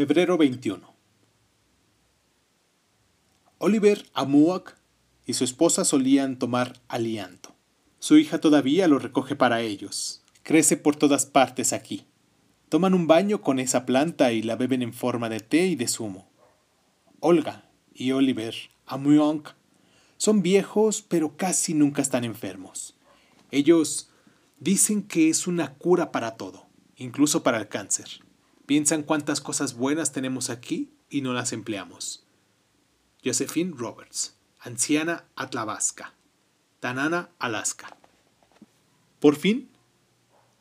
Febrero 21. Oliver Amuak y su esposa solían tomar alianto. Su hija todavía lo recoge para ellos. Crece por todas partes aquí. Toman un baño con esa planta y la beben en forma de té y de zumo. Olga y Oliver Amuak son viejos pero casi nunca están enfermos. Ellos dicen que es una cura para todo, incluso para el cáncer. Piensan cuántas cosas buenas tenemos aquí y no las empleamos. Josephine Roberts, anciana Atlavasca, Tanana, Alaska. Por fin,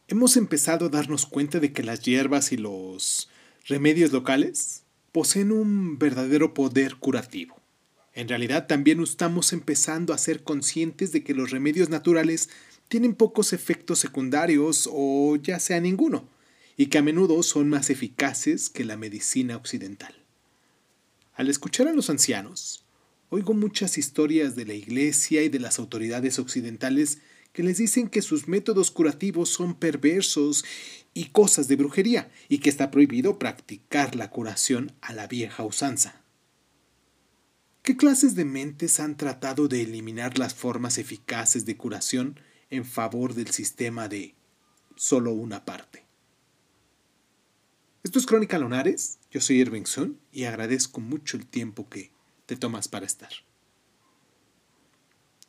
hemos empezado a darnos cuenta de que las hierbas y los remedios locales poseen un verdadero poder curativo. En realidad también estamos empezando a ser conscientes de que los remedios naturales tienen pocos efectos secundarios o ya sea ninguno y que a menudo son más eficaces que la medicina occidental. Al escuchar a los ancianos, oigo muchas historias de la Iglesia y de las autoridades occidentales que les dicen que sus métodos curativos son perversos y cosas de brujería, y que está prohibido practicar la curación a la vieja usanza. ¿Qué clases de mentes han tratado de eliminar las formas eficaces de curación en favor del sistema de solo una parte? Esto es Crónica Lunares, yo soy Irving Sun y agradezco mucho el tiempo que te tomas para estar.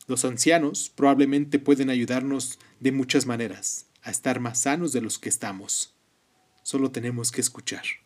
Los ancianos probablemente pueden ayudarnos de muchas maneras a estar más sanos de los que estamos. Solo tenemos que escuchar.